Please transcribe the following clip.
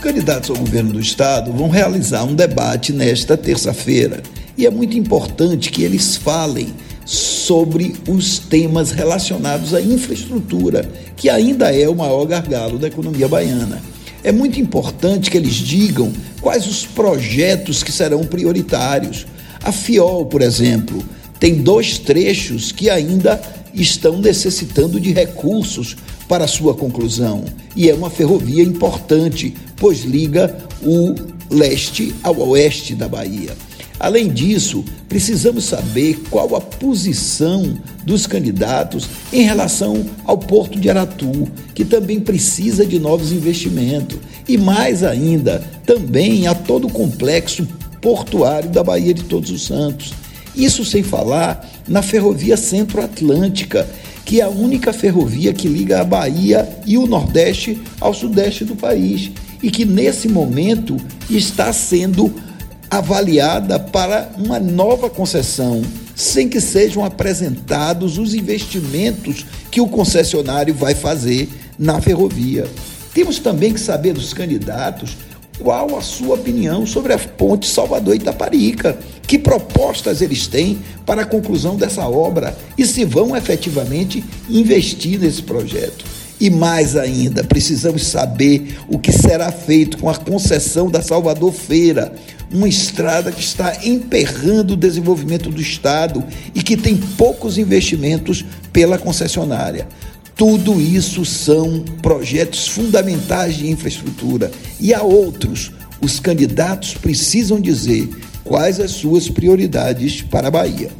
candidatos ao governo do estado vão realizar um debate nesta terça-feira e é muito importante que eles falem sobre os temas relacionados à infraestrutura, que ainda é o maior gargalo da economia baiana. É muito importante que eles digam quais os projetos que serão prioritários. A FIOL, por exemplo, tem dois trechos que ainda estão necessitando de recursos para sua conclusão. E é uma ferrovia importante, pois liga o leste ao oeste da Bahia. Além disso, precisamos saber qual a posição dos candidatos em relação ao Porto de Aratu, que também precisa de novos investimentos, e mais ainda, também a todo o complexo portuário da Bahia de Todos os Santos. Isso sem falar na ferrovia Centro-Atlântica, que é a única ferrovia que liga a Bahia e o Nordeste ao Sudeste do país e que nesse momento está sendo avaliada para uma nova concessão, sem que sejam apresentados os investimentos que o concessionário vai fazer na ferrovia. Temos também que saber dos candidatos qual a sua opinião sobre a ponte Salvador Itaparica, que propostas eles têm para a conclusão dessa obra e se vão efetivamente investir nesse projeto. E mais ainda, precisamos saber o que será feito com a concessão da Salvador Feira, uma estrada que está emperrando o desenvolvimento do Estado e que tem poucos investimentos pela concessionária. Tudo isso são projetos fundamentais de infraestrutura e há outros. Os candidatos precisam dizer quais as suas prioridades para a Bahia.